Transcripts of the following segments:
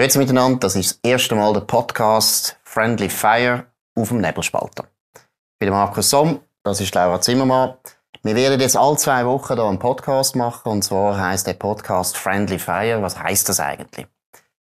Grüezi miteinander, das ist das erste Mal der Podcast Friendly Fire auf dem Nebelspalter. Ich bin Markus Somm, das ist Laura Zimmermann. Wir werden jetzt alle zwei Wochen hier einen Podcast machen und zwar heißt der Podcast Friendly Fire. Was heißt das eigentlich?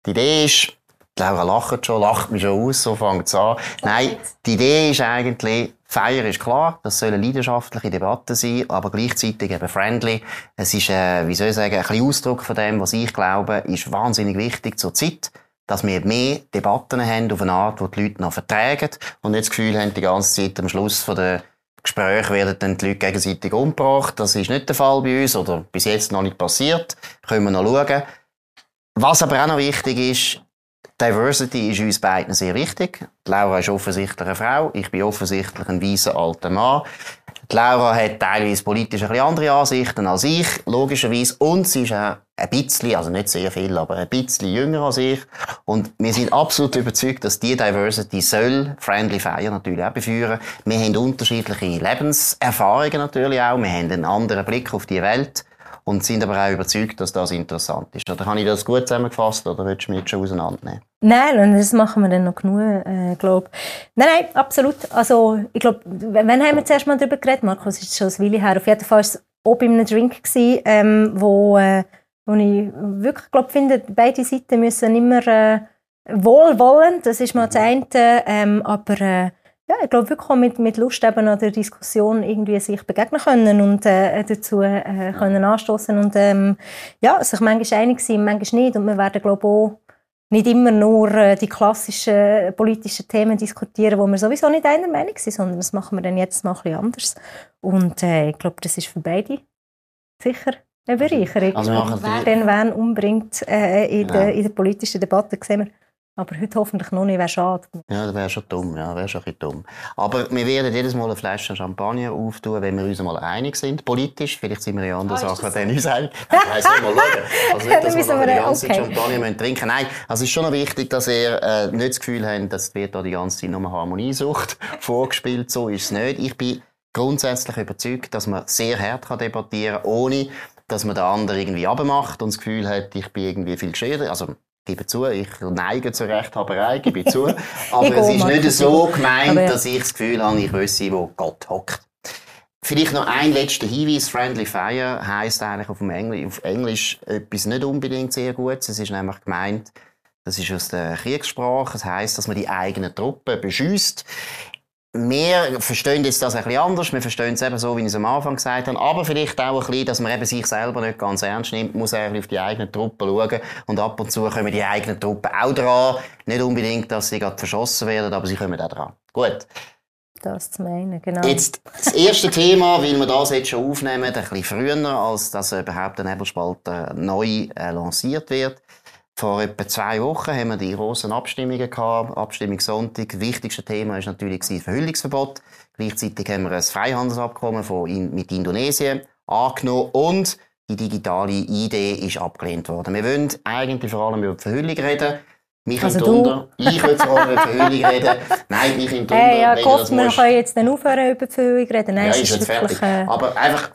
Die Idee ist, Laura lacht schon, lacht mich schon aus, so fängt es an. Nein, die Idee ist eigentlich, Feier ist klar, das soll eine leidenschaftliche Debatte sein, aber gleichzeitig eben friendly. Es ist, äh, wie soll ich sagen, ein bisschen Ausdruck von dem, was ich glaube, ist wahnsinnig wichtig zur Zeit, dass wir mehr Debatten haben auf eine Art, die die Leute noch vertragen und nicht das Gefühl haben, die ganze Zeit am Schluss von der Gespräche werden dann die Leute gegenseitig umgebracht. Das ist nicht der Fall bei uns oder bis jetzt noch nicht passiert. Können wir noch schauen. Was aber auch noch wichtig ist, Diversity ist uns beiden sehr wichtig. Die Laura ist offensichtlich eine Frau, ich bin offensichtlich ein weißer alter Mann. Die Laura hat teilweise politisch ein bisschen andere Ansichten als ich, logischerweise. Und sie ist auch ein bisschen, also nicht sehr viel, aber ein bisschen jünger als ich. Und wir sind absolut überzeugt, dass die Diversity soll Friendly Fire natürlich auch beführen. Wir haben unterschiedliche Lebenserfahrungen natürlich auch. Wir haben einen anderen Blick auf die Welt und sind aber auch überzeugt, dass das interessant ist. Oder habe ich das gut zusammengefasst oder willst du mich jetzt schon auseinandernehmen? Nein, das machen wir dann noch genug, äh, glaube Nein, nein, absolut. Also, ich glaube, wann haben wir zuerst mal darüber geredet, Markus? Ist schon ein Weile her. Auf jeden Fall war es auch bei einem Drink, gewesen, ähm, wo, äh, wo ich wirklich glaub, finde, beide Seiten müssen immer äh, wohlwollend, das ist mal das eine, ähm, aber äh, ja, ich glaube wirklich auch mit, mit Lust eben an der Diskussion irgendwie sich begegnen können und äh, dazu äh, können anstoßen und ähm, ja, sich manchmal einig sein, manchmal nicht und wir werden glaube auch nicht immer nur äh, die klassischen politischen Themen diskutieren, wo wir sowieso nicht einer Meinung sind, sondern das machen wir dann jetzt mal ein bisschen anders und äh, ich glaube, das ist für beide sicher eine Bereicherung. Also wer den wen umbringt äh, in, ja. der, in der politischen Debatte, sehen wir aber heute hoffentlich noch nicht, wäre schade. Ja, das wäre schon dumm, ja, wäre schon ein dumm. Aber wir werden jedes Mal eine Flasche Champagner auftun, wenn wir uns mal einig sind, politisch. Vielleicht sind wir ja andere ah, Sachen, dann uns einig. Ich weiss nicht, mal schauen. Also nicht, dass wir die ganze okay. Champagner müssen trinken Nein, also es ist schon noch wichtig, dass ihr äh, nicht das Gefühl habt, dass wird da die ganze Zeit nur Harmoniesucht vorgespielt. So ist es nicht. Ich bin grundsätzlich überzeugt, dass man sehr hart debattieren kann, ohne dass man den anderen irgendwie abmacht und das Gefühl hat, ich bin irgendwie viel gescheiter. Also, gebe zu, ich neige zur Rechthaberei, gebe zu. Aber es ist nicht so gemeint, dass ich das Gefühl habe, ich wüsste, wo Gott hockt. Vielleicht noch ein letzter Hinweis. Friendly Fire heisst eigentlich auf, Engl auf Englisch etwas nicht unbedingt sehr Gutes. Es ist nämlich gemeint, das ist aus der Kriegssprache. Das heisst, dass man die eigenen Truppen beschüsst wir verstehen jetzt das ein bisschen anders. Wir verstehen es eben so, wie ich es am Anfang gesagt habe. Aber vielleicht auch ein bisschen, dass man eben sich selber nicht ganz ernst nimmt, muss er auf die eigenen Truppen schauen. Und ab und zu kommen die eigenen Truppen auch dran. Nicht unbedingt, dass sie gerade verschossen werden, aber sie kommen auch dran. Gut. Das zu meinen, genau. Jetzt das erste Thema, weil wir das jetzt schon aufnehmen, ein bisschen früher, als das überhaupt der Nebelspalt neu äh, lanciert wird. Vor etwa zwei Wochen haben wir die grossen Abstimmungen gehabt. Abstimmung Sonntag. Das wichtigste Thema war natürlich das Verhüllungsverbot. Gleichzeitig haben wir ein Freihandelsabkommen von, mit Indonesien angenommen und die digitale Idee ist abgelehnt worden. Wir wollen eigentlich vor allem über die Verhüllung reden. Mich also im Tunder. Ich will vor allem über die Verhüllung reden. Nein, mich im Tunder. Hey, ja, Gott, wir können jetzt dann aufhören über die Verhüllung reden. Nein, ja, ist, ist wirklich, fertig. Aber einfach...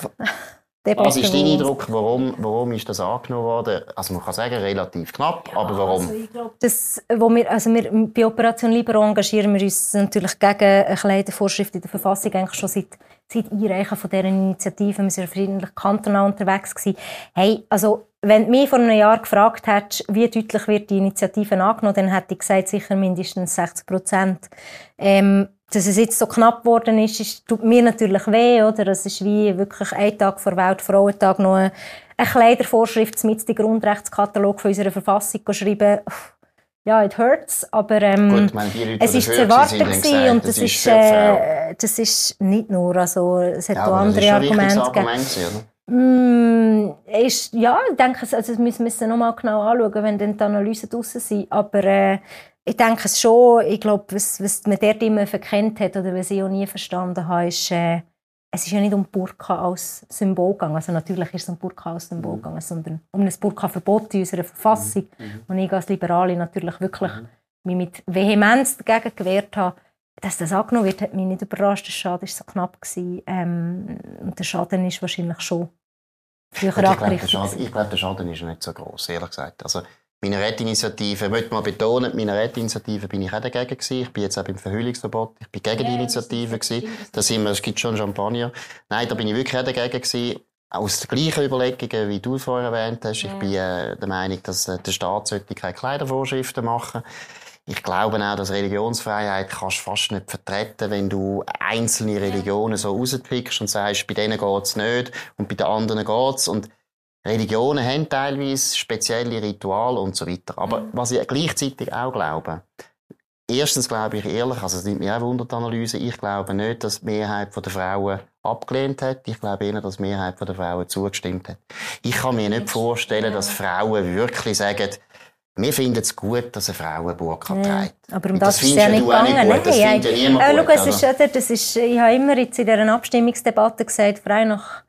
Was ist dein Eindruck, warum, warum ist das angenommen worden? Also man kann sagen, relativ knapp, aber warum? Also ich glaube, das, wo wir, also wir, bei Operation Libero engagieren wir uns natürlich gegen eine kleine Vorschrift in der Verfassung eigentlich schon seit, seit Einreichen von dieser Initiative. Wir sind friedlich kantonal unterwegs gewesen. Hey, also wenn du mich vor einem Jahr gefragt hättest, wie deutlich wird die Initiative angenommen, dann hätte ich gesagt, sicher mindestens 60 Prozent. Ähm, dass es jetzt so knapp geworden ist, ist, tut mir natürlich weh, oder? Es ist wie wirklich ein Tag vor Weltfrauentag noch eine, Kleidervorschrift mit dem Grundrechtskatalog von unserer Verfassung schreiben. Ja, it hurts, aber ähm, Gut, meine, es ist zu erwarten gewesen, und das, das ist, äh, das ist nicht nur, also es hat ja, auch andere Argumente gegeben. Mm, ist, ja, ich denke, also, das müssen wir noch mal genau anschauen, wenn dann die Analysen draussen sind. Aber äh, ich denke es schon, ich glaube, was, was man dort immer verkennt hat oder was ich auch nie verstanden habe, ist, äh, es ist ja nicht um Burka als Symbol gegangen. Also natürlich ist es um Burka als Symbol mhm. gegangen, sondern um ein Burka-Verbot in unserer Verfassung. Mhm. mhm. Und ich als Liberale natürlich wirklich mhm. mich mit Vehemenz dagegen gewehrt habe. Dass das angenommen wird, hat mich nicht überrascht. Der Schaden war so knapp. Ähm, und der Schaden ist wahrscheinlich schon früher ich glaube, Schaden, ich glaube, der Schaden ist nicht so groß, ehrlich gesagt. Also, Minarett-Initiative, ich möchte mal betonen, Minarett-Initiative bin ich auch dagegen gewesen. Ich bin jetzt auch beim Verhüllungsverbot. Ich bin gegen ja, die Initiative gewesen. Da sind wir, es gibt schon Champagner. Nein, da bin ich wirklich auch dagegen gewesen. Aus den gleichen Überlegungen, wie du vorher erwähnt hast. Ja. Ich bin äh, der Meinung, dass äh, der Staat sollte keine Kleidervorschriften machen ich glaube auch, dass Religionsfreiheit kannst du fast nicht vertreten, wenn du einzelne Religionen so rauspickst und sagst, bei denen geht's nicht und bei den anderen geht's. Und Religionen haben teilweise spezielle Rituale und so weiter. Aber mhm. was ich gleichzeitig auch glaube, erstens glaube ich ehrlich, also es nimmt mich auch Wunder, die Analyse, ich glaube nicht, dass die Mehrheit der Frauen abgelehnt hat. Ich glaube eher, dass die Mehrheit der Frauen zugestimmt hat. Ich kann mir nicht vorstellen, dass Frauen wirklich sagen, wir finden es gut, dass eine Frau eine Burka ja, trägt. Aber um das, das ist ja nicht gegangen. Nicht gut. Das Nein, ja niemand äh, gut, schau, es ist, das ist, ich habe immer jetzt in dieser Abstimmungsdebatte gesagt, frei nach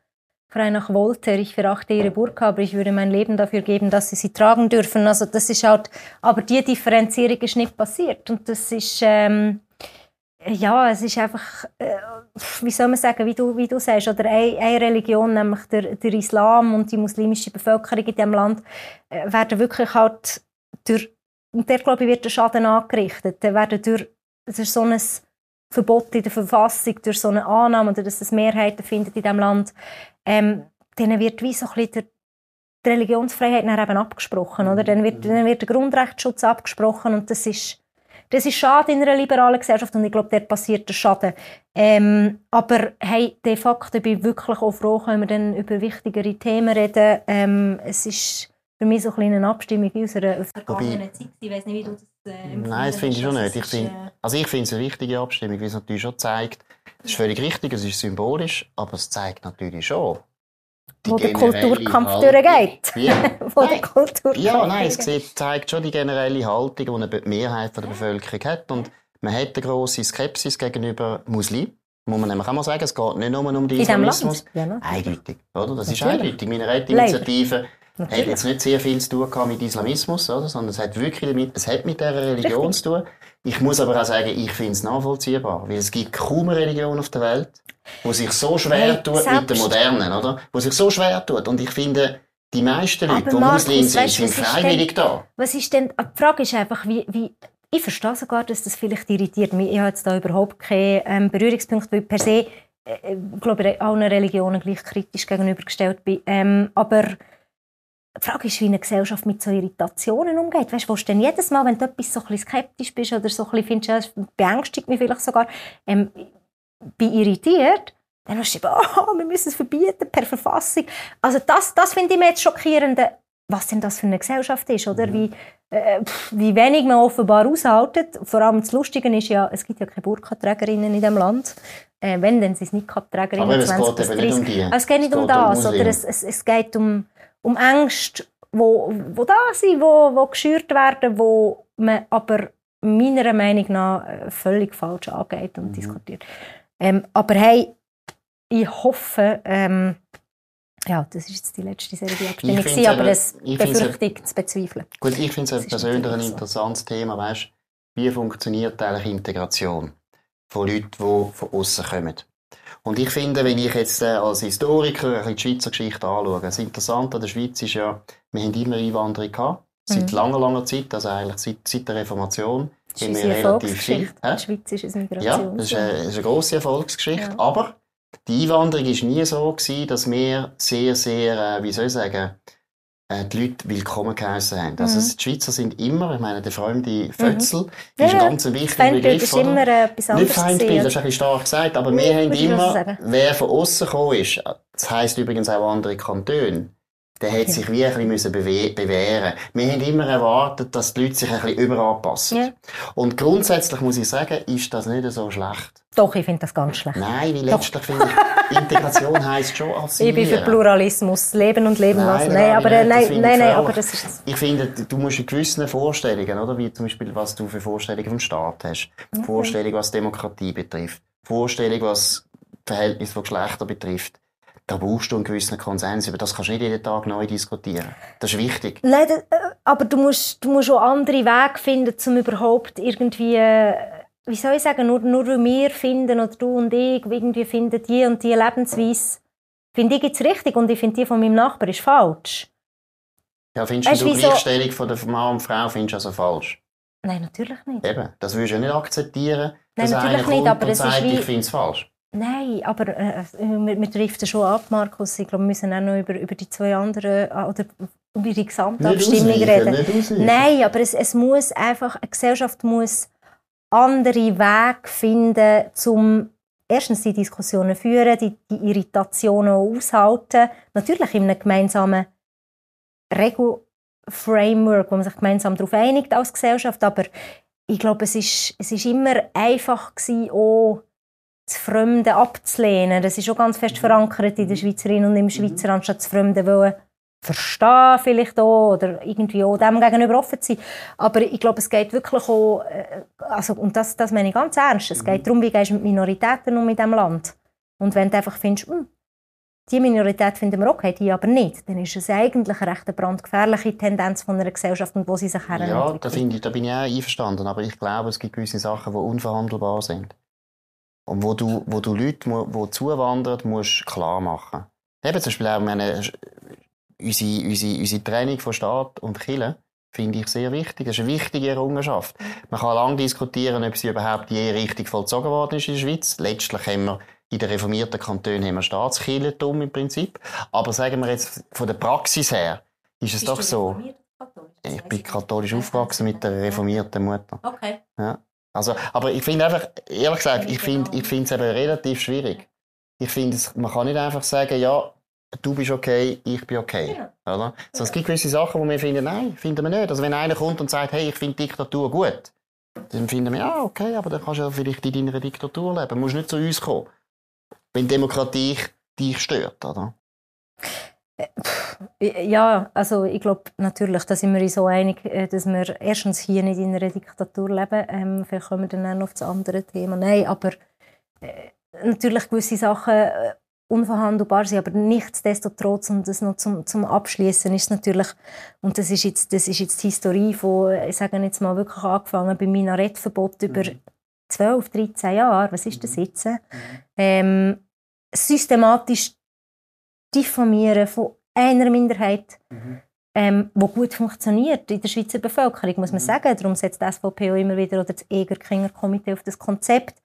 frei nach Voltaire, ich verachte ihre Burka, aber ich würde mein Leben dafür geben, dass sie sie tragen dürfen. Also das ist halt, aber die Differenzierung ist nicht passiert und das ist, ähm, ja, es ist einfach, äh, wie soll man sagen, wie du, wie du sagst, oder eine, eine Religion, nämlich der, der Islam und die muslimische Bevölkerung in diesem Land, äh, werden wirklich halt durch, und der, glaube ich, wird der Schaden angerichtet. Werden durch, durch so ein Verbot in der Verfassung, durch so eine Annahme, oder dass es Mehrheiten findet in diesem Land, ähm, denen wird wie so ein bisschen die Religionsfreiheit dann eben abgesprochen, oder? Dann wird, dann wird der Grundrechtsschutz abgesprochen und das ist, das ist schade in einer liberalen Gesellschaft und ich glaube, dort passiert der Schaden. Ähm, aber hey, de facto bin ich wirklich auch froh, können wir dann über wichtigere Themen reden. Ähm, es ist für mich so eine Abstimmung aus einer vergangenen Zeit. Ich weiß nicht, wie du das äh, Nein, das finde ich schon nicht. Ich find, also ich finde es eine wichtige Abstimmung, weil es natürlich schon zeigt, es ist völlig richtig, es ist symbolisch, aber es zeigt natürlich schon, wo der Kulturkampf Haltung, durchgeht. wo der Kulturkampf ja, nein, es sieht, zeigt schon die generelle Haltung, die die Mehrheit der Bevölkerung hat. Und man hat eine grosse Skepsis gegenüber Muslimen. Muss man nämlich auch mal sagen, es geht nicht nur um den Islamismus. Ja, ne? Eindeutig, oder? Das Natürlich. ist eindeutig. Meine Rettinitiative hat jetzt nicht sehr viel zu tun mit Islamismus, oder? sondern es hat wirklich damit, es hat mit dieser Religion Richtig. zu tun. Ich muss aber auch sagen, ich finde es nachvollziehbar, weil es gibt kaum eine Religion auf der Welt, wo sich so schwer hey, tut selbst. mit der modernen, oder? Wo sich so schwer tut. Und ich finde, die meisten Leute, die Muslim sind, sind freiwillig denn, da. Was ist denn, die Frage ist einfach, wie, wie ich verstehe sogar, dass das vielleicht irritiert. Ich habe jetzt da überhaupt keinen ähm, Berührungspunkt, weil per se, äh, ich glaube, allen Religionen gleich kritisch gegenübergestellt bin. Ähm, aber die Frage ist, wie eine Gesellschaft mit so Irritationen umgeht. Weißt du, du denn jedes Mal, wenn du etwas so ein skeptisch bist oder so ein bisschen findest, beängstigt mich vielleicht sogar, ähm, bin irritiert, dann hast du eben, oh, wir müssen es verbieten per Verfassung. Also das, das finde ich mir jetzt schockierend, was denn das für eine Gesellschaft ist, oder? Mhm. Wie, äh, wie wenig man offenbar aushaltet. Vor allem das Lustige ist ja, es gibt ja keine Burkaträgerinnen in diesem Land. Äh, wenn, dann sind es nicht Trägerinnen. Aber es geht eben nicht um die. Also es geht nicht es um das, um oder es, es, es geht um um Ängste, wo, wo da sind, wo, wo geschürt werden, wo man aber meiner Meinung nach äh, völlig falsch angeht und mhm. diskutiert. Ähm, aber hey, ich hoffe, ähm, ja, das ist jetzt die letzte Serie Abstimmung, gewesen, aber das befürchtet zu bezweifeln. Gut, ich finde es persönlich ein interessantes Thema, weißt, wie funktioniert eigentlich Integration von Leuten, die von außen kommen. Und ich finde, wenn ich jetzt äh, als Historiker die Schweizer Geschichte anschaue, das Interessante an der Schweiz ist ja, wir haben immer Einwanderung gehabt. Seit mhm. langer, langer Zeit, also eigentlich seit, seit der Reformation. Das ist eine relativ Die Schweiz ist eine Migration. Ja, das ist eine, das ist eine grosse Erfolgsgeschichte. Ja. Aber die Einwanderung war nie so, gewesen, dass wir sehr, sehr, äh, wie soll ich sagen, äh, die Leute willkommen geheißen haben. Also mhm. die Schweizer sind immer, ich meine, der fremde Fötzel, mhm. ist ein ganz wichtiger Begriff. Ist immer etwas Nicht Feindbild, das ist ein bisschen stark gesagt, aber wir haben immer, wer von außen gekommen ist, das heisst übrigens auch andere Kantone, der hat sich wie ein bisschen bewähren Wir haben immer erwartet, dass die Leute sich ein bisschen überanpassen. Ja. Und grundsätzlich muss ich sagen, ist das nicht so schlecht. Doch, ich finde das ganz schlecht. Nein, weil letztlich finde ich, Integration heisst schon assimilieren. Ich bin für Pluralismus, leben und leben nein, lassen. Nein, aber, nein, nein, nein, aber das ist... Ich finde, du musst in gewissen Vorstellungen, oder, wie zum Beispiel, was du für Vorstellungen vom Staat hast, okay. Vorstellungen, was Demokratie betrifft, Vorstellungen, was Verhältnis von Geschlechtern betrifft, da brauchst du einen gewissen Konsens. Über das kannst du nicht jeden Tag neu diskutieren. Das ist wichtig. Nein, äh, aber du musst, du musst auch andere Wege finden, um überhaupt irgendwie, äh, wie soll ich sagen, nur, nur wir finden oder du und ich irgendwie finden die und die Lebensweise, finde ich jetzt richtig und ich finde die von meinem Nachbar ist falsch. Ja, findest Weißt du die Gleichstellung von der Mann und Frau findest du also falsch? Nein, natürlich nicht. Eben, das würdest du ja nicht akzeptieren, Nein, dass einer natürlich nicht, kommt aber und es ist wie- ich finde es falsch. Nein, aber äh, wir, wir driften schon ab, Markus. Ich glaube, wir müssen auch noch über, über die zwei anderen äh, oder über die Gesamtabstimmung reden. Nein, aber es, es muss einfach, eine Gesellschaft muss andere Wege finden, um erstens die Diskussionen führen, die, die Irritationen aushalten. Natürlich in einem gemeinsamen Regelframework, wo man sich gemeinsam darauf einigt als Gesellschaft. Aber ich glaube, es ist, es ist immer einfach gewesen, auch das Fremde abzulehnen. Das ist auch ganz fest verankert in der Schweizerin und im Schweizer, anstatt das Fremde wollen verstehen vielleicht auch oder irgendwie auch dem gegenüber offen zu sein. Aber ich glaube, es geht wirklich auch, äh, also, und das, das meine ich ganz ernst, es geht darum, wie gehst du mit Minoritäten um in diesem Land. Und wenn du einfach findest, hm, die Minorität finden wir okay, die aber nicht, dann ist es eigentlich eine recht brandgefährliche Tendenz von einer Gesellschaft und wo sie sich Ja, herentwickelt. da, ich, da bin ich auch einverstanden. Aber ich glaube, es gibt gewisse Sachen, die unverhandelbar sind. Und wo du, wo du Leute, die zuwandern, musst klar machen. Eben zum Beispiel auch meine, unsere, unsere, unsere Trennung von Staat und Kirche finde ich sehr wichtig. Das ist eine wichtige Errungenschaft. Man kann lange diskutieren, ob sie überhaupt je richtig vollzogen worden ist in der Schweiz. Letztlich haben wir in den reformierten Kantonen haben wir Staatskirchentum im Prinzip. Aber sagen wir jetzt von der Praxis her, ist es doch so. Ich bin katholisch aufgewachsen mit der reformierten Mutter. Okay. Also, aber ich finde einfach, ehrlich gesagt, ich finde, ich es eben relativ schwierig. Ich finde, man kann nicht einfach sagen, ja, du bist okay, ich bin okay. Oder? So, es gibt gewisse Sachen, wo wir finden, nein, finden wir nicht. Also, wenn einer kommt und sagt, hey, ich finde Diktatur gut, dann finden wir, ja, okay, aber dann kannst du ja vielleicht in deiner Diktatur leben. Du musst nicht zu uns kommen. Wenn Demokratie dich stört, oder? Ja, also ich glaube natürlich, da sind wir uns so einig, äh, dass wir erstens hier nicht in einer Diktatur leben. Ähm, vielleicht kommen wir dann auch noch auf das andere Thema. Nein, aber äh, natürlich gewisse Sachen äh, unverhandelbar sind, aber nichtsdestotrotz, und das noch zum, zum Abschließen ist natürlich, und das ist jetzt, das ist jetzt die Historie von, ich sage jetzt mal wirklich angefangen beim Minarettverbot über 12, 13 Jahre, was ist das jetzt? Ähm, systematisch diffamieren von einer Minderheit, ähm, wo gut funktioniert in der Schweizer Bevölkerung, muss man sagen. Darum setzt die SVP auch immer wieder oder das Eger-Kinger Komitee auf das Konzept.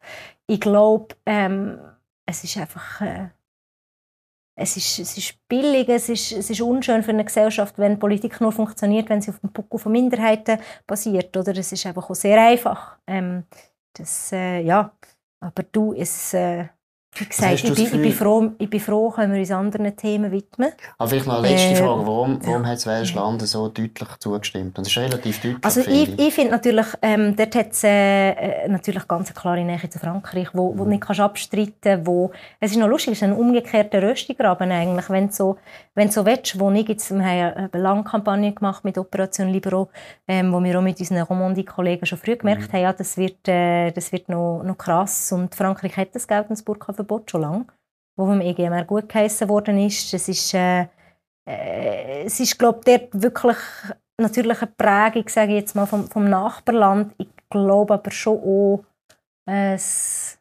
Ich glaube, ähm, es ist einfach äh, es ist, es ist billig, es ist, es ist unschön für eine Gesellschaft, wenn Politik nur funktioniert, wenn sie auf dem Puckel von Minderheiten basiert. Oder es ist einfach auch sehr einfach. Ähm, das, äh, ja, aber du, es, äh, wie gesagt, ich bin, ich, bin froh, ich bin froh, können wir uns anderen Themen widmen. Aber vielleicht noch eine letzte Äh, Frage. Warum, warum hat das Welschland so deutlich zugestimmt? Das ist relativ deutlich, Also finde ich, ich finde natürlich, ähm, dort hat es äh, äh, natürlich ganz eine klare Nähe zu Frankreich, wo, wo du nicht kannst abstreiten wo Es ist noch lustig, es ist ein umgekehrter Röstigraben eigentlich, wenn du so, wenn du so willst, wo ich jetzt, wir haben eine lange Kampagne gemacht mit Operation Libero, ähm, wo wir auch mit unseren Romandie-Kollegen schon früh gemerkt haben, ja, das wird, äh, das wird noch, noch krass und Frankreich hat das geltendes Burka-Verbot schon lange, wo vom EGMR gut geheissen worden ist. Es ist, äh, äh, es ist glaube ich, dort wirklich natürlich eine Prägung, sage ich jetzt mal, vom, vom Nachbarland. Ich glaube aber schon auch, äh, es,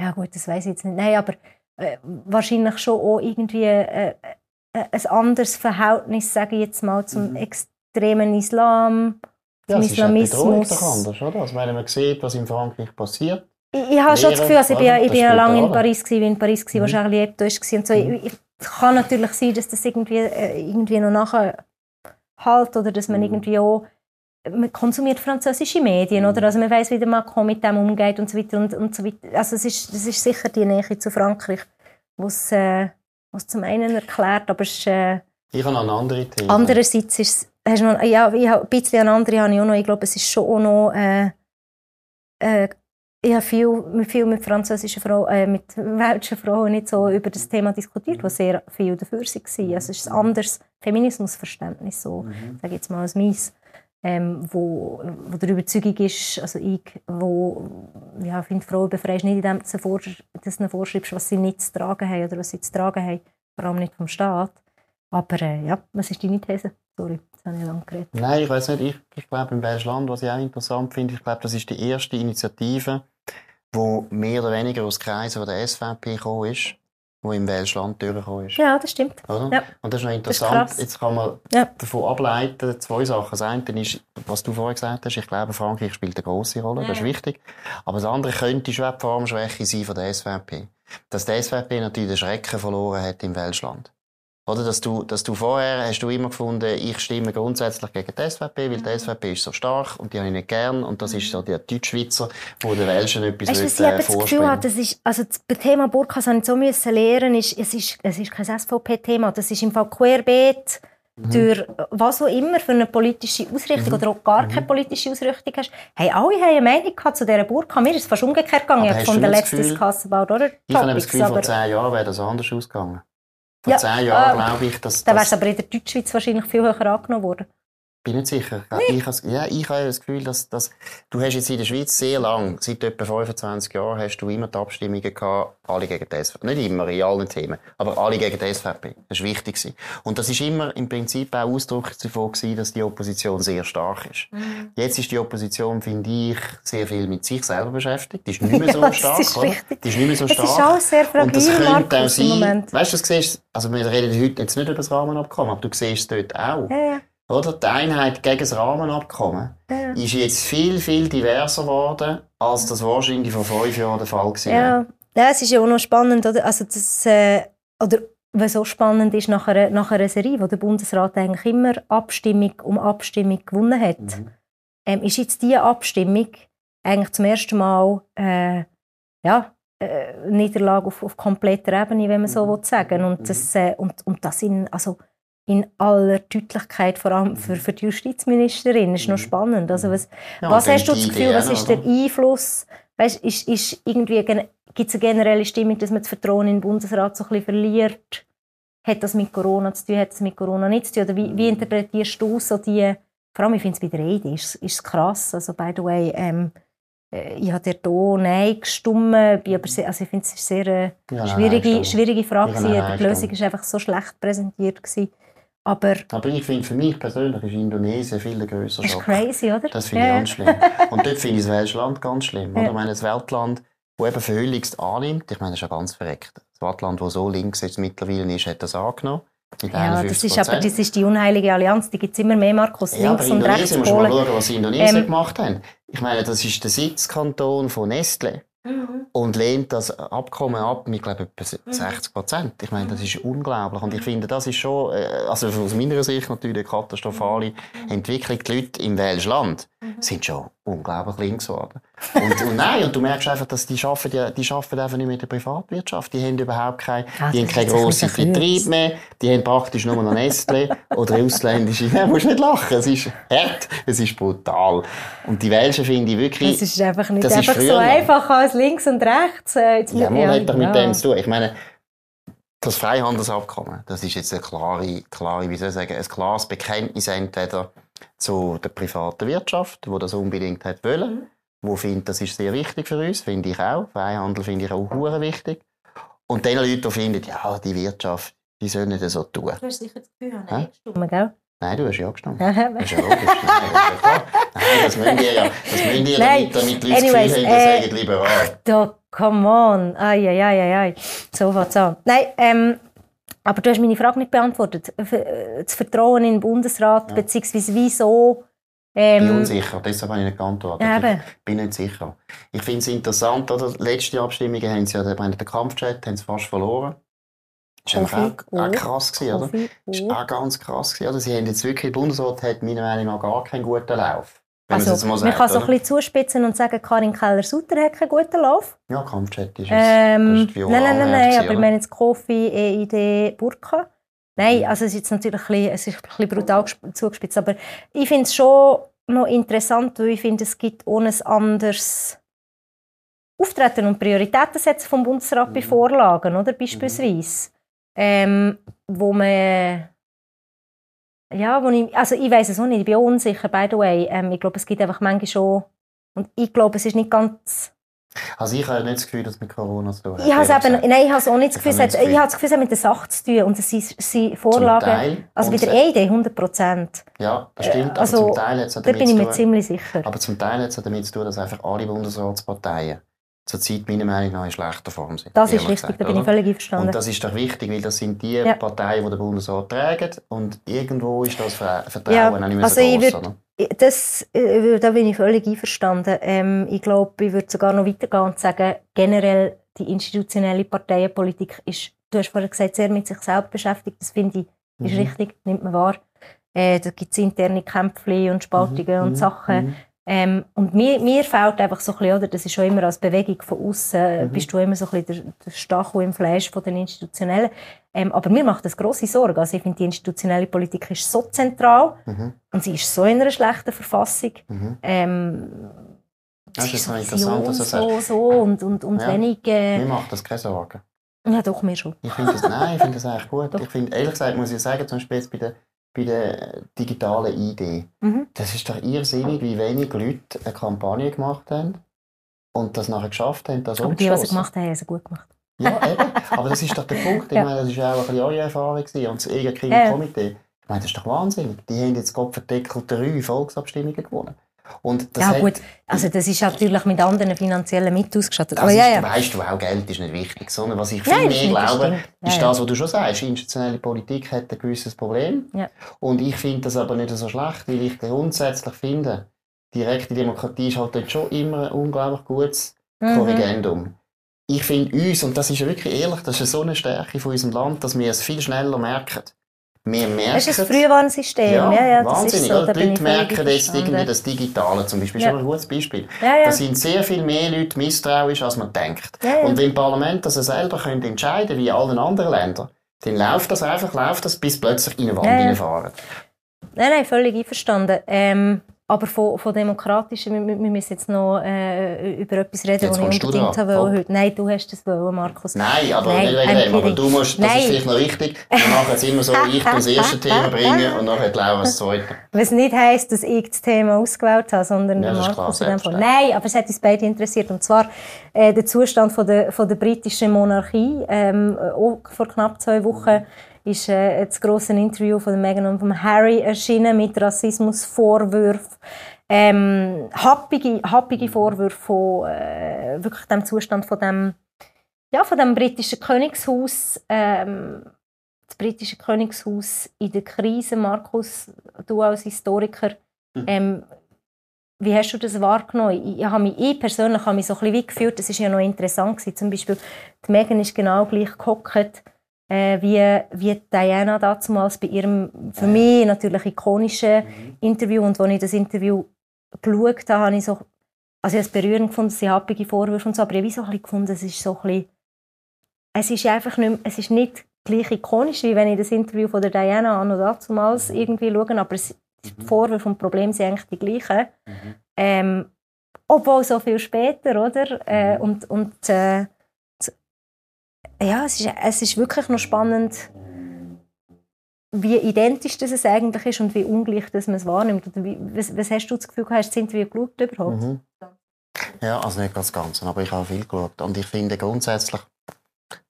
ja gut, das weiß ich jetzt nicht, nein, aber äh, wahrscheinlich schon auch irgendwie äh, äh, ein anderes Verhältnis, sage ich jetzt mal, zum Mhm. extremen Islam, Ja, zum es ist ja die Bedrohung Islamismus. doch anders, oder? Also wenn man sieht, was in Frankreich passiert. Ich, ich habe schon das Gefühl, also ich bin, ich bin ja lange in. Paris, gewesen, in Paris war, wo Mhm. Charlie Hebdo war. Und so. Ich, es kann natürlich sein, dass das irgendwie, äh, irgendwie noch nachher halt oder dass man Mhm. irgendwie auch man konsumiert französische Medien, Mhm. oder? Also man weiß, wie der Macron mit dem umgeht und so weiter und, und so weiter. Also es ist, das ist sicher die Nähe zu Frankreich, was äh, was zum einen erklärt, aber es ist, äh, Ich habe noch eine andere These. andererseits ist es, hast du noch, ja, ich habe ein bisschen eine andere habe ich auch noch, ich glaube, es ist schon auch noch, äh, äh, ich habe viel, mit- viel mit französischen Frauen, äh, mit welschen Frauen nicht so über das Thema diskutiert, die sehr viel dafür waren. Also es ist ein anderes Feminismusverständnis, so, Mhm. sage ich jetzt mal als meins, ähm, wo, wo der Überzeugung ist, also ich, wo, ja, finde, Frauen befreist nicht, indem du ihnen vorschreibst, was sie nicht zu tragen haben oder was sie zu tragen haben, vor allem nicht vom Staat. Aber äh, ja, was ist deine These? Sorry, jetzt habe ich lange geredet. Nein, ich weiß nicht. Ich, ich glaube, im Welschland, was ich auch interessant finde, ich glaube, das ist die erste Initiative, wo mehr oder weniger aus Kreisen der SVP gekommen ist, der im Welschland durchgekommen ist. Ja, das stimmt. Oder? Ja. Und das ist noch ist interessant. krass. Jetzt kann man Ja. davon ableiten, zwei Sachen. Das eine ist, was du vorher gesagt hast, ich glaube, Frankreich spielt eine grosse Rolle, das ist Ja. wichtig. Aber das andere könnte schon die Formschwäche sein von der SVP. Dass die SVP natürlich den Schrecken verloren hat im Welschland. Oder, dass du, dass du vorher hast du immer gefunden, ich stimme grundsätzlich gegen die SVP, weil Mhm. die SVP ist so stark und die habe ich nicht gern und das ist so der Deutschschweizer, wo den Welschen etwas Weißt du, was ich will, äh, das Gefühl habe, das ist, also das Thema Burkas habe ich so müssen lernen, ist, es ist, es ist kein SVP-Thema, das ist im Fall querbeet Mhm. durch was auch immer für eine politische Ausrichtung oder auch gar Mhm. keine politische Ausrichtung hast. Hey, alle haben eine Meinung gehabt zu dieser Burka. Mir ist es fast umgekehrt gegangen. Aber Ich habe von der letzten Discuss about other Ich habe das Gefühl, vor zehn Jahren wäre das anders ausgegangen. Vor Ja, zehn Jahren äh, glaube ich, dass dann wäre das... es aber in der Deutschschweiz wahrscheinlich viel höher angenommen worden. Bin nicht sicher. Ich, has- ja, ich habe das Gefühl, dass, dass du hast jetzt in der Schweiz sehr lang, seit etwa 25 Jahren, hast du immer die Abstimmungen gehabt, alle gegen die SVP. Nicht immer, in allen Themen, aber alle gegen die SVP. Das war wichtig. gewesen. Und das ist immer im Prinzip auch Ausdruck davon gewesen, dass die Opposition sehr stark ist. Jetzt ist die Opposition, finde ich, sehr viel mit sich selber beschäftigt. Die ist nicht mehr so Ja, das stark, ist oder? richtig. Die ist nicht mehr so Es stark. ist alles sehr Und das fragil, könnte auch Markus, sein, Moment. weißt du, du siehst, also wir reden heute jetzt nicht über das Rahmenabkommen, aber du siehst es dort auch. Ja, ja. Oder? Die Einheit gegen das Rahmenabkommen Ja. ist jetzt viel, viel diverser geworden, als das wahrscheinlich vor fünf Jahren der Fall war. Ja, ja es ist ja auch noch spannend, oder? Also das, äh, oder was so spannend ist, nach einer, nach einer Serie, wo der Bundesrat eigentlich immer Abstimmung um Abstimmung gewonnen hat, Mhm. ähm, ist jetzt diese Abstimmung eigentlich zum ersten Mal äh, ja, äh, Niederlage auf, auf kompletter Ebene, wenn man so Mhm. will sagen und das, äh, und, und das in, also in aller Deutlichkeit, vor allem für, für die Justizministerin, ist noch Mhm. spannend. Also was, Ja, was hast du das Gefühl, was ist der? Einfluss? Weißt, ist, ist irgendwie gibt es eine generelle Stimmung, dass man das Vertrauen in den Bundesrat so ein bisschen verliert? Hat das mit Corona zu tun? Hat das mit Corona nicht zu tun? Oder wie, wie interpretierst du so die? Vor allem, ich finde es bei der Rede ist, ist es krass. Also by the way, ähm, äh, ich habe dir hier Nein gestimmt, aber also ich finde es ist eine sehr äh, Ja, schwierige, nein, schwierige Frage. Nein Die Lösung ist einfach so schlecht präsentiert gewesen. Aber Aber ich finde, für mich persönlich ist Indonesien viel grösser das ist crazy, oder? Das finde ich ganz schlimm. Und dort finde ich das Weltland ganz schlimm. Oder? Ich meine, das Weltland, das eben verhülligst annimmt, ich meine, das ist ja ganz verreckt. Das Weltland, das so links jetzt mittlerweile ist, hat das angenommen. Mit Ja, das 51%. ist aber das ist die unheilige Allianz, die gibt es immer mehr, Markus, Ja, links und rechts Indonesien, musst du mal schauen, was Indonesien Ähm, gemacht haben. Ich meine, das ist der Sitzkanton von Nestle und lehnt das Abkommen ab. Mit, glaube ich, etwa 60 Prozent. Ich meine, das ist unglaublich. Und ich finde, das ist schon, äh, also aus meiner Sicht natürlich eine katastrophale Entwicklung. Die Leute im Welschland sind schon unglaublich links geworden. Und, und nein, und du merkst einfach, dass die arbeiten, die arbeiten einfach nicht mit der Privatwirtschaft. Die haben überhaupt kein, Ah, die haben das keine ein grossen Betrieb mehr. Die haben praktisch nur noch Nestle oder ausländische. Nein, musst nicht lachen. Es ist hart, es ist brutal. Und die Welschen finde ich wirklich... Es ist einfach nicht Das ist einfach so einfach als links und rechts. Äh, jetzt Ja, man hat doch mit dem zu tun. Ich meine, das Freihandelsabkommen, das ist jetzt eine klare, klare, wie soll ich sagen, ein klares Bekenntnis entweder zu der privaten Wirtschaft, wo das unbedingt hat wollen, wo findet, das ist sehr wichtig für uns, finde ich auch. Freihandel finde ich auch hure wichtig. Und den Leuten, die finden, ja, die Wirtschaft, die sollen nicht so tun. Du hast sicher das Gefühl, gestimmt, gell? Nein, du hast ja gestimmt. Ja, Das ist ja logisch. Nein, das ist ja klar. Nein, das müssen wir ja, das müssen wir Nein, damit, die Leute anyways, das Gefühl haben, äh, sagen liberal. Da, come on. Ai, ai, ai, ai, ai. So fängt an. Nein, ähm, aber du hast meine Frage nicht beantwortet. Äh, Das Vertrauen in den Bundesrat, beziehungsweise wieso... Ich bin Ähm, unsicher, deshalb habe ich nicht geantwortet. Ja, eben. Ich bin nicht sicher. Ich finde es interessant, oder? Letzte Abstimmungen haben sie ja, ich meine, den Kampfchat haben sie fast verloren. Das war auch, auch oh. krass, gewesen, oder? Das oh. war auch ganz krass. Gewesen, oder? Sie haben jetzt wirklich, der Bundesrat hat meiner Meinung nach gar keinen guten Lauf. Also, man sagt, kann so ein bisschen zuspitzen und sagen, Karin Keller-Sutter hat keinen guten Lauf. Ja, Kampfchat ist es. Ähm, ist nein, nein, nein, nein, aber ich oder? meine jetzt Kofi, EID, Burka. Nein, also es ist jetzt natürlich ein bisschen, es ist ein bisschen brutal gesp- zugespitzt, aber ich finde es schon noch interessant, weil ich finde, es gibt ohne ein anderes Auftreten und Prioritäten setzen vom Bundesrat bei Mhm. Vorlagen, oder beispielsweise, ähm, wo man ja, wo ich, also ich weiß es auch nicht, ich bin auch unsicher, by the way. Ähm, ich glaube, es gibt einfach manchmal schon und ich glaube, es ist nicht ganz Also ich habe nicht das Gefühl, dass es mit Corona zu tun hat. ich habe es ehrlich eben, nein, ich habe es auch nicht das Ich Gefühl, habe es nicht hat- das ich Gefühl, es hat mit der Sache zu tun und es sind, Vorlagen, Teil also bei der es- EID 100 Prozent. Ja, das stimmt. also, aber zum Teil hat es auch Da damit bin ich zu mir tun, ziemlich sicher. Aber zum Teil hat es damit zu tun, dass einfach alle Bundesratsparteien zurzeit meiner Meinung nach in schlechter Form sind. Das ist richtig, gesagt, da bin ich völlig einverstanden. Und das ist doch wichtig, weil das sind die ja. Parteien, die den Bundesrat tragen und irgendwo ist das Vertrauen ja, auch nicht mehr also so groß. Würd, das, äh, da bin ich völlig einverstanden. Ähm, ich glaube, ich würde sogar noch weitergehen und sagen, generell die institutionelle Parteienpolitik ist, du hast vorhin gesagt, sehr mit sich selbst beschäftigt. Das finde ich, ist mhm. richtig, nimmt man wahr. Äh, da gibt es interne Kämpfe und Spaltungen mhm. und mhm. Sachen. Mhm. Ähm, und mir, mir fehlt einfach so ein bisschen, oder, das ist schon immer als Bewegung von außen, mhm. bist du immer so ein bisschen der, der Stachel im Fleisch von den Institutionellen. Ähm, aber mir macht das große Sorge. Also ich finde, die institutionelle Politik ist so zentral mhm. und sie ist so in einer schlechten Verfassung. Mhm. Ähm, das ist so interessant, was du so, so und, und, und ja. wenig... Äh, mir macht das keine Sorgen. Ja, doch, mir schon. Ich finde das, nein, ich finde das eigentlich gut. Doch. Ich finde, ehrlich gesagt, muss ich sagen, zum Beispiel bei der bei der digitalen ID. Mhm. Das ist doch irrsinnig, wie wenig Leute eine Kampagne gemacht haben und das nachher geschafft haben, das Aber die, was sie gemacht haben, haben sie gut gemacht. Ja, eben. Aber das ist doch der Punkt. Ich ja. meine, das war auch ein bisschen eure Erfahrung. Und das EGK-Komitee, ich meine, das ist doch wahnsinnig. Die haben jetzt Gott verdeckelt drei Volksabstimmungen gewonnen. Und das ja gut, also das ist natürlich mit anderen finanziellen Mitteln ausgestattet. Aber ja, ja. weißt du auch, Geld ist nicht wichtig, sondern was ich viel ja, mehr glaube, ist ja, das, was du schon sagst. Institutionelle Politik hat ein gewisses Problem. Ja. Und ich finde das aber nicht so schlecht, weil ich grundsätzlich finde, direkte Demokratie ist halt dort schon immer ein unglaublich gutes mhm. Korrigendum. Ich finde uns, und das ist wirklich ehrlich, das ist so eine Stärke von unserem Land, dass wir es viel schneller merken. Wir merken, das ist das Frühwarnsystem. Ja, ja, ja, wahnsinnig. So, die Leute merken jetzt irgendwie das Digitale zum Beispiel. Das ist ja. ein gutes Beispiel. Ja, ja. Da sind sehr viel mehr Leute misstrauisch, als man denkt. Ja, Und wenn Parlament das selber können entscheiden wie in allen anderen Ländern, dann läuft das einfach, läuft das, bis plötzlich in eine Wand ja, reinfahren. Nein, nein, völlig einverstanden. Ähm, aber von, von demokratischen, wir, wir müssen jetzt noch äh, über etwas reden, was ich unbedingt habe heute. Nein, du hast das wollen, Markus. Nein, aber Nein, dem. Aber du musst, das Nein. ist vielleicht noch wichtig. Wir machen es immer so, ich das erste Thema bringen und nachher Laura das zweite. Was nicht heisst, dass ich das Thema ausgewählt habe, sondern ja, Markus in dem Fall. Nein, aber es hat uns beide interessiert. Und zwar äh, der Zustand von der, von der britischen Monarchie. Ähm, auch vor knapp zwei Wochen ist äh, das grosse Interview von Meghan und von Harry erschienen mit Rassismusvorwürfen. Ähm, happige, happige Vorwürfe von äh, wirklich dem Zustand von dem, ja, von dem britischen Königshaus. Ähm, das britische Königshaus in der Krise, Markus, du als Historiker, mhm. ähm, wie hast du das wahrgenommen? Ich, ich, habe mich, ich persönlich habe mich so ein bisschen wie gefühlt, das war ja noch interessant gewesen. Zum Beispiel, die Megan ist genau gleich gehockt äh, wie, wie Diana damals bei ihrem für mich natürlich ikonischen mhm. Interview und als ich das Interview geschaut habe, habe ich so also ich habe es berührend gefunden, sie happige Vorwürfe und so, aber ich habe so ein gefunden, es ist so ein bisschen, es ist einfach nicht, es ist nicht gleich ikonisch, wie wenn ich das Interview von der Diana an und damals irgendwie schaue, aber es, die mhm. Vorwürfe und Probleme sind eigentlich die gleichen. Mhm. Ähm, obwohl so viel später, oder? Äh, mhm. und und äh, ja, es ist, es ist wirklich noch spannend, wie identisch das es eigentlich ist und wie ungleich dass man es wahrnimmt. Oder wie, was, was, hast du das Gefühl, hast du das geschaut überhaupt? Mhm. Ja, also nicht ganz ganz, aber ich habe viel geschaut. Und ich finde grundsätzlich,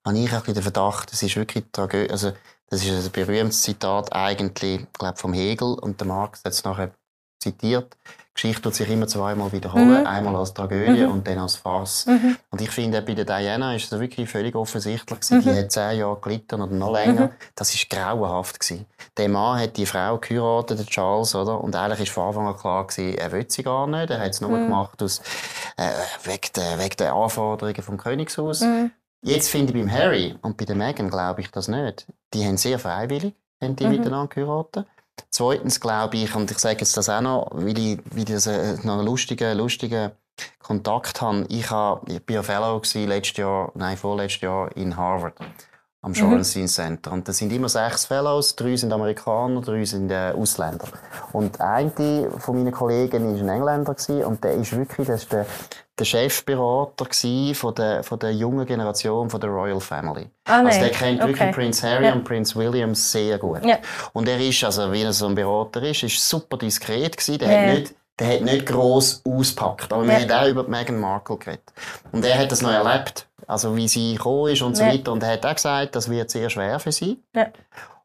habe ich auch den Verdacht, das ist wirklich Tragödie. Also, das ist ein berühmtes Zitat eigentlich, glaube vom Hegel und der Marx hat es nachher zitiert. Geschichte wird sich immer zweimal wiederholen. Mhm. Einmal als Tragödie mhm. und dann als Farce. Mhm. Und ich finde, bei der Diana ist es wirklich völlig offensichtlich gewesen. Die mhm. hat zehn Jahre gelitten oder noch länger. Mhm. Das ist grauenhaft gewesen. Der Mann hat die Frau geheiratet, der Charles, oder? Und eigentlich ist von Anfang an klar gewesen, er will sie gar nicht. Er hat es nur mhm. gemacht aus, äh, wegen, der, wegen der Anforderungen vom Königshaus. Jetzt finde ich beim Harry und bei der Meghan glaube ich das nicht. Die haben sehr freiwillig haben die miteinander geheiratet. Zweitens glaube ich, und ich sage jetzt das auch noch, weil ich, weil ich das, äh, noch einen lustigen, lustigen Kontakt habe. Ich, habe, ich bin ja Fellow letztes Jahr, nein, vorletztes Jahr in Harvard am Shorenstein mhm. Center. Und da sind immer sechs Fellows, drei sind Amerikaner, drei sind äh, Ausländer. Und eine von meinen Kollegen war ein Engländer gewesen, und der ist wirklich das ist der, der Chefberater von der, von der jungen Generation von der Royal Family. Ah, also der kennt okay. wirklich Prince Harry ja. und Prince William sehr gut. Ja. Und er ist, also wie er so ein Berater ist, ist super diskret gewesen. Der ja. hat nicht der hat nicht gross auspackt. Aber wir haben auch über Meghan Markle geredet. Und er hat das noch erlebt. Also wie sie gekommen ist und so weiter. Und er hat auch gesagt, das wird sehr schwer für sie.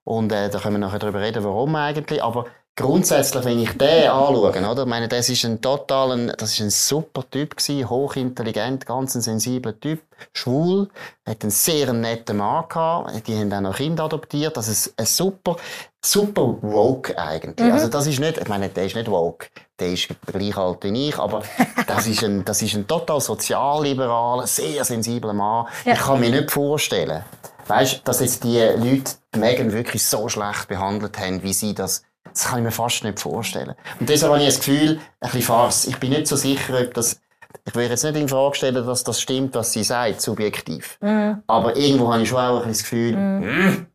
Und äh, da können wir nachher darüber reden, warum eigentlich. Aber grundsätzlich, wenn ich den anschaue, oder? Ich meine, das ist ein total, das ist ein super Typ gewesen, hochintelligent, ganz ein sensibler Typ, schwul, hat einen sehr netten Mann gehabt, die haben auch noch Kinder adoptiert, also ein, ein super, super woke eigentlich. Mhm. Also das ist nicht, ich meine, der ist nicht woke, der ist gleich alt wie ich, aber das ist ein, das ist ein total sozialliberaler, sehr sensibler Mann. Ja. Ich kann mir nicht vorstellen, weißt, dass jetzt die Leute die Megan wirklich so schlecht behandelt haben, wie sie das das kann ich mir fast nicht vorstellen. Und deshalb habe ich das Gefühl, ein bisschen Farce. Ich bin nicht so sicher, ob das, ich will jetzt nicht in Frage stellen, dass das stimmt, was sie sagt, subjektiv. Mhm. Aber irgendwo habe ich schon auch ein bisschen das Gefühl, mm,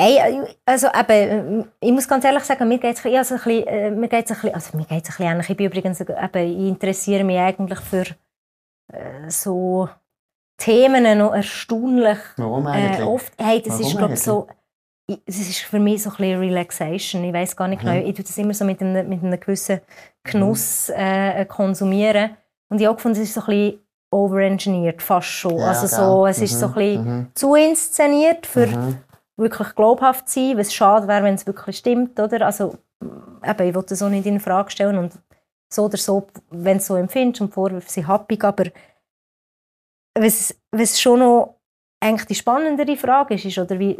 Hey, also eben, ich muss ganz ehrlich sagen, mir geht es also ein bisschen, äh, mir geht's ein bisschen, also mir geht's ein bisschen ähnlich. Ich bin übrigens, eben, ich interessiere mich eigentlich für äh, so Themen noch erstaunlich warum eigentlich? äh, oft. Hey, das Warum ist glaube so, es ist für mich so ein bisschen Relaxation. Ich weiß gar nicht Mhm. genau, ich tue das immer so mit einem, mit einem gewissen Genuss äh, konsumieren. Und ich habe auch gefunden, es ist so ein bisschen overengineert, fast schon. Ja, also so, gell. es ist so ein Mhm, bisschen mhm, zu inszeniert für mhm. wirklich glaubhaft zu sein, was schade wäre, wenn es wirklich stimmt, oder? Also, mm, eben, ich wollte das auch nicht in Frage stellen und so oder so, wenn du es so empfindest und Vorwürfe sind happig, aber was, was schon noch eigentlich die spannendere Frage ist, ist oder wie,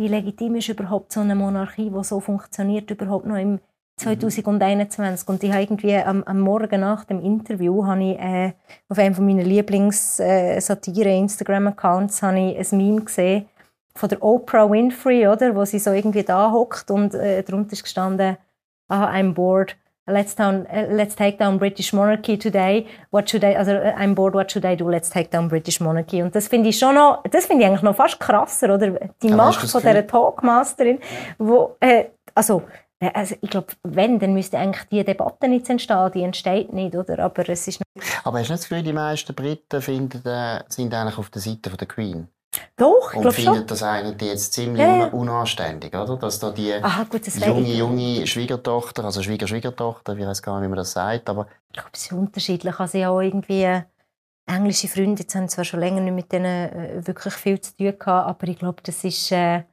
wie legitim ist überhaupt so eine Monarchie, die so funktioniert, überhaupt noch im 2021 und ich habe irgendwie am, am Morgen nach dem Interview habe ich, äh, auf einem von meinen Lieblings-Satire-Instagram-Accounts ich ein Meme gesehen von der Oprah Winfrey, oder, wo sie so irgendwie da hockt und äh, darunter ist gestanden, ah, I'm bored. Let's, down, äh, let's take down British Monarchy today. What should I, also äh, I'm bored. What should I do? Let's take down British Monarchy. Und das finde ich schon noch, das finde ich eigentlich noch fast krasser, oder? Die Aber Macht von dieser Talkmasterin, wo, äh, also, also ich glaube, wenn, dann müsste eigentlich diese Debatte nicht entstehen. Die entsteht nicht, oder? Aber es ist Aber hast du nicht das Gefühl, die meisten Briten finden, äh, sind eigentlich auf der Seite von der Queen? Doch, ich Und glaube schon. das eigentlich jetzt ziemlich Ja, ja. un- unanständig, oder? Dass da die Aha, gut, junge, junge Schwiegertochter, also Schwieger-Schwiegertochter, ich weiß gar nicht, wie man das sagt, aber Ich glaube, es ist unterschiedlich. Also ich habe auch irgendwie äh, englische Freunde, jetzt haben zwar schon länger nicht mit denen äh, wirklich viel zu tun gehabt, aber ich glaube, das ist, äh,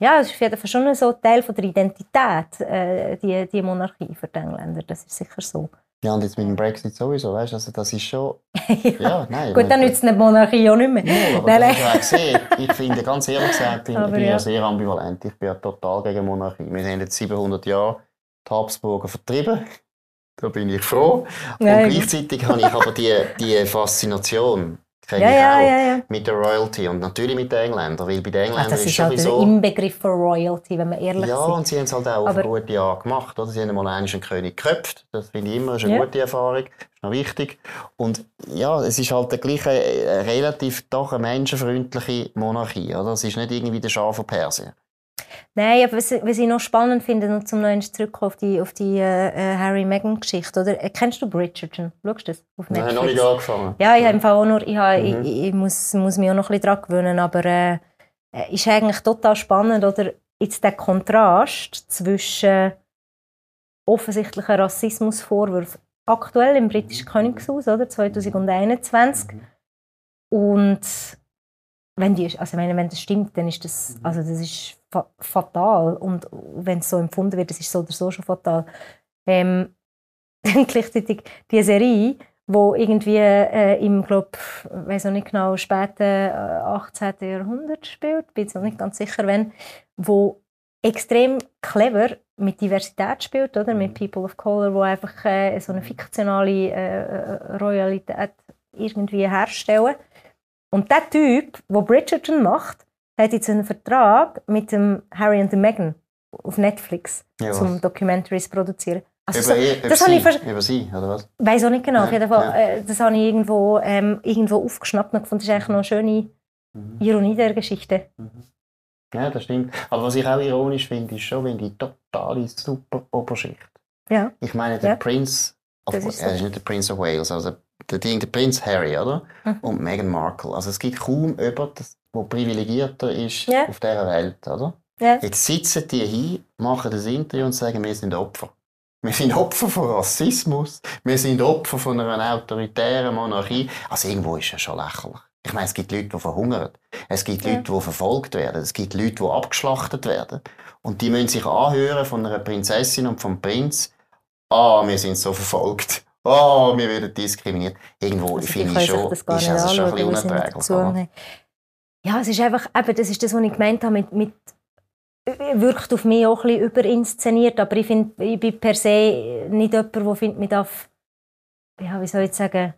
ja, das ist auf jeden Fall schon so Teil von der Identität, äh, die, die Monarchie für die Engländer. Das ist sicher so. Ja, und jetzt mit dem Brexit sowieso, weißt du, also das ist schon, ja. ja, nein. Gut, dann nützt die Monarchie auch nicht mehr. Aber Nein, nein. gesehen. Ich finde, ganz ehrlich gesagt, ich Aber bin ja. ja. sehr ambivalent. Ich bin ja total gegen Monarchie. Wir haben jetzt 700 Jahre die Habsburger vertrieben. Da bin ich froh. Ja, und gleichzeitig habe ich aber die, die Faszination kenne Ja, ich ja, auch ja, ja. mit der Royalty und natürlich mit den Engländern, weil bei den Ach, Engländern das ist ist halt der so... Inbegriff von Royalty, wenn wir ehrlich Ja, sind. und sie haben es halt auch auf Aber- eine gute Art gemacht. Oder? Sie haben mal einen König geköpft. Das finde ich immer ist eine Ja. gute Erfahrung. ist noch wichtig. Und ja, es ist halt der gleiche, äh, relativ doch eine menschenfreundliche Monarchie. Oder? Es ist nicht irgendwie der Schaf von Persien. Nein, aber was, was ich noch spannend finde, noch zum neuen zurückkommen auf die, auf die äh, äh, Harry-Meghan-Geschichte, oder? Äh, Kennst du Bridgerton? Schaust du das auf Netflix? haben noch nicht angefangen. Ja, ich habe im Fall auch nur, ich, habe, Mhm. ich, ich muss, muss mich auch noch ein bisschen daran gewöhnen, aber äh, äh, ist eigentlich total spannend, oder jetzt der Kontrast zwischen offensichtlichen Rassismusvorwürfen aktuell im britischen Königshaus, oder 2021, und wenn die, also ich meine, wenn das stimmt, dann ist das, also das ist fatal und wenn es so empfunden wird, das ist so oder so schon fatal. Ähm, dann gleichzeitig die Serie, wo irgendwie äh, im, glaube weiß auch nicht genau, späten äh, 18. Jahrhundert spielt, bin jetzt noch nicht ganz sicher, wenn, wo extrem clever mit Diversität spielt, oder? Mit People of Color, wo einfach äh, so eine fiktionale äh, äh, Royalität irgendwie herstellen. Und der Typ, der Bridgerton macht, hat jetzt einen Vertrag mit dem Harry und Meghan auf Netflix, Ja, was? Documentaries produzieren. Also über, so, über, das habe sie, ich über sie, oder was? weiß auch nicht genau. Ja, Fall, ja. äh, das habe ich irgendwo, ähm, irgendwo aufgeschnappt und gefunden, das ist eigentlich noch eine schöne Mhm. Ironie der Geschichte. Ja, das stimmt. Aber was ich auch ironisch finde, ist schon, wenn die totale super Oberschicht. Ja. Ich meine, der Ja. Prince, of, Das ist so. er ist nicht der Prince of Wales, also der, Ding, der Prinz Harry, oder? Mhm. Und Meghan Markle. Also es gibt kaum jemanden, der privilegierter ist Ja. auf dieser Welt, oder? Ja. Jetzt sitzen die hin, machen das Interview und sagen, wir sind Opfer. Wir sind Opfer von Rassismus. Wir sind Opfer von einer autoritären Monarchie. Also irgendwo ist ja schon lächerlich. Ich meine, es gibt Leute, die verhungern. Es gibt Ja. Leute, die verfolgt werden. Es gibt Leute, die abgeschlachtet werden. Und die müssen sich anhören von einer Prinzessin und vom Prinz, ah, wir sind so verfolgt. Ah, wir werden diskriminiert. Irgendwo, Also finde ich schon, ist also schon ein bisschen unerträglich. Ja, es ist einfach, eben, das ist das, was ich gemeint habe, mit, mit äh, wirkt auf mich auch ein bisschen überinszeniert, aber ich, find, ich bin per se nicht jemand, der findet, man darf, ja, wie soll ich sagen,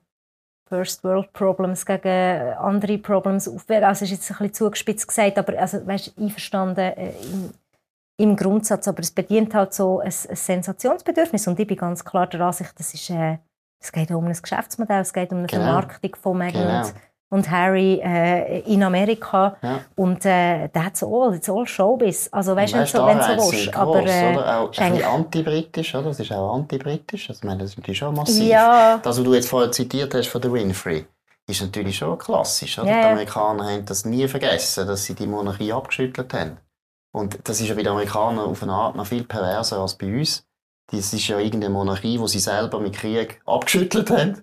First World Problems gegen andere Problems aufwägen. Also ist jetzt ein bisschen zugespitzt gesagt, aber also, weißt, einverstanden äh, im, im Grundsatz, aber es bedient halt so ein, ein Sensationsbedürfnis und ich bin ganz klar der Ansicht, das ist, äh, es geht um ein Geschäftsmodell, es geht um eine Genau. Vermarktung von Meghan Genau. Und, Harry äh, in Amerika Ja. und äh, that's all, it's all Showbiz. Also weißt du, wenn Weißt du so, wenn du so willst, aber äh, oder? Auch ist ein antibritisch, oder? Das ist auch antibritisch. Also, ich meine, das ist natürlich schon massiv. ja, Das, was du jetzt vorher zitiert hast von der Winfrey, ist natürlich schon klassisch. Oder? Ja, Die. Amerikaner haben das nie vergessen, dass sie die Monarchie abgeschüttelt haben. Und das ist ja bei den Amerikanern auf eine Art noch viel perverser als bei uns. Das ist ja irgendeine Monarchie, die sie selber mit Krieg abgeschüttelt haben.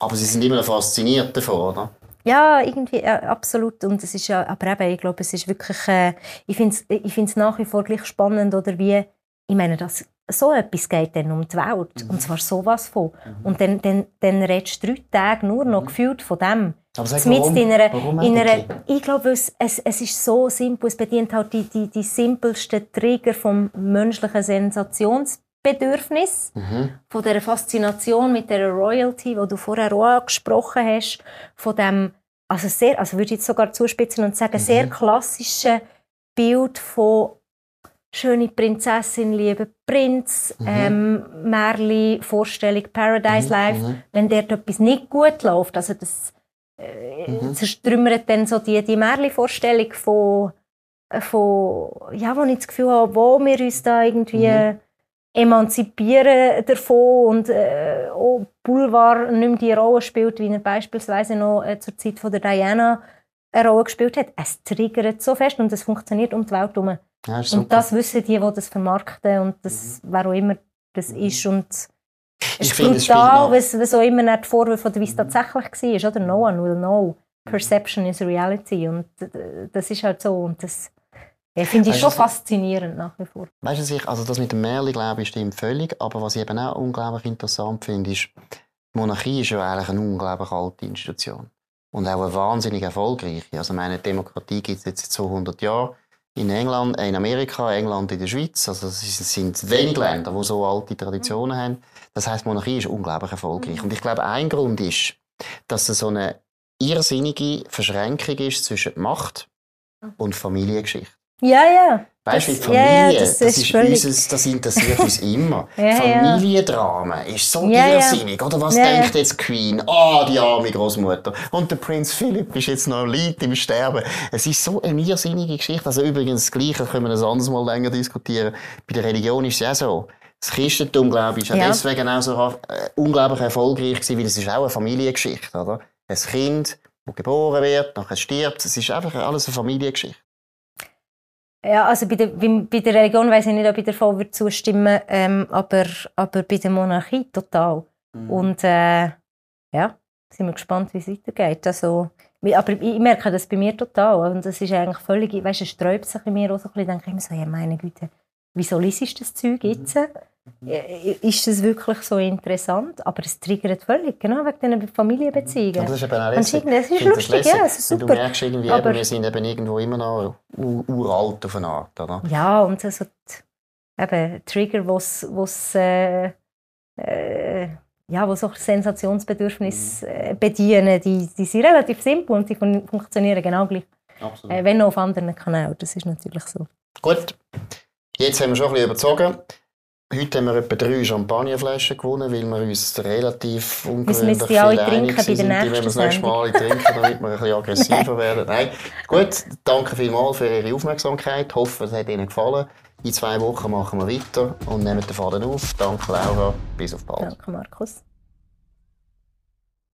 Aber sie sind immer noch fasziniert davon, oder? Ja, irgendwie, ja, absolut. Und es ist ja, aber eben, ich glaube, es ist wirklich, äh, ich finde es ich find's nach wie vor gleich spannend, oder wie, ich meine, dass so etwas geht dann um die Welt. Mhm. Und zwar sowas von. Und dann, dann, dann redest du drei Tage nur noch gefühlt von dem. Aber sag, warum, in einer, warum in einer, ich glaube, es, es, es ist so simpel, es bedient halt die, die, die simpelsten Trigger vom menschlichen Sensationsbedürfnis, Mhm. von der Faszination mit der Royalty, wo du vorher auch angesprochen hast, von dem, also sehr, also würde ich jetzt sogar zuspitzen und sagen, sehr Mhm. klassischen Bild von schöne Prinzessin, lieber Prinz, Mhm. ähm, Märli, Vorstellung Paradise Life, Mhm. wenn dort etwas nicht gut läuft, also das äh, Mhm. dann so die, die Märli-Vorstellung von, äh, von, ja, wo ich das Gefühl habe, wo wir uns da irgendwie Mhm. Emanzipieren davon und äh, auch Boulevard nicht mehr die Rolle spielt, wie er beispielsweise noch äh, zur Zeit von der Diana eine Rolle gespielt hat. Es triggert so fest und es funktioniert um die Welt herum. Ja, Und das wissen die, die das vermarkten und das, wer auch immer das ist. Und es ist brutal, noch- was, was auch immer nicht die Vorwürfe oder wie es tatsächlich war. Oder? No one will know. Perception is reality. Und äh, das ist halt so. Und das ja, finde ich Weißt schon du, faszinierend nach wie vor. Weißt du, ich, also das mit dem Märchen, glaube ich, stimmt völlig. Aber was ich eben auch unglaublich interessant finde, ist, die Monarchie ist ja eigentlich eine unglaublich alte Institution. Und auch eine wahnsinnig erfolgreiche. Also, meine Demokratie gibt es jetzt seit 200 Jahren. In England, in Amerika, England, in der Schweiz. Also, es sind wenig Länder, die so alte Traditionen haben. Das heisst, die Monarchie ist unglaublich erfolgreich. Und ich glaube, ein Grund ist, dass es so eine irrsinnige Verschränkung ist zwischen Macht und Familiengeschichte. Ja, ja. Weißt du, Familie, ja, ja, das, das ist ist unseres, das interessiert uns immer. Ja. Familiendrama ist so irrsinnig. Oder was denkt jetzt Queen? Ah, die arme Großmutter. Und der Prinz Philipp ist jetzt noch liegt im Sterben. Es ist so eine irrsinnige Geschichte. Also übrigens, das Gleiche können wir ein anderes Mal länger diskutieren. Bei der Religion ist es ja so. Das Christentum, glaube ich, ist Ja. deswegen auch so äh, unglaublich erfolgreich gewesen, weil es ist auch eine Familiengeschichte, oder? Ein Kind, das geboren wird, nachher stirbt. Es ist einfach alles eine Familiengeschichte. Ja, also bei der, bei, bei der Religion weiß ich nicht, ob ich davon würde zustimmen ähm, aber, aber bei der Monarchie total. Mhm. Und äh, ja, sind wir gespannt, wie es weitergeht. Also, aber ich merke das bei mir total. Und das ist eigentlich völlig, weißt du, es sträubt sich in mir auch so ein bisschen, denke ich immer so, ja meine Güte, wieso liest das Zeug jetzt? Mhm. Äh, Ist das wirklich so interessant? Aber es triggert völlig, genau, wegen diesen Familienbeziehungen. Ja, das ist eben auch lässig. das ist lustig, ja, es ist super. Du merkst irgendwie, Aber- eben, wir sind eben irgendwo immer noch uralt auf eine Art, oder? Ja, und so die, eben, Trigger, wo's, wo's, äh, äh, ja, wo so Sensationsbedürfnis Mhm. äh, bedienen, die, die sind relativ simpel und die fun funktionieren genau gleich. Absolut. Äh, wenn auch auf anderen Kanälen, das ist natürlich so. Gut, jetzt haben wir schon ein bisschen überzogen. Heute haben wir etwa drei Champagnerflaschen gewonnen, weil wir uns relativ ungewöhnlich viel einig sind. Die wollen wir das nächste Mal alle trinken, damit wir ein bisschen aggressiver werden. Nein. Gut, danke vielmals für Ihre Aufmerksamkeit. Ich hoffe, es hat Ihnen gefallen. In zwei Wochen machen wir weiter und nehmen den Faden auf. Danke, Laura. Bis auf bald. Danke, Markus.